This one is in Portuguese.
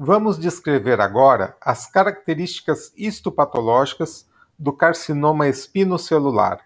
Vamos descrever agora as características histopatológicas do carcinoma espinocelular.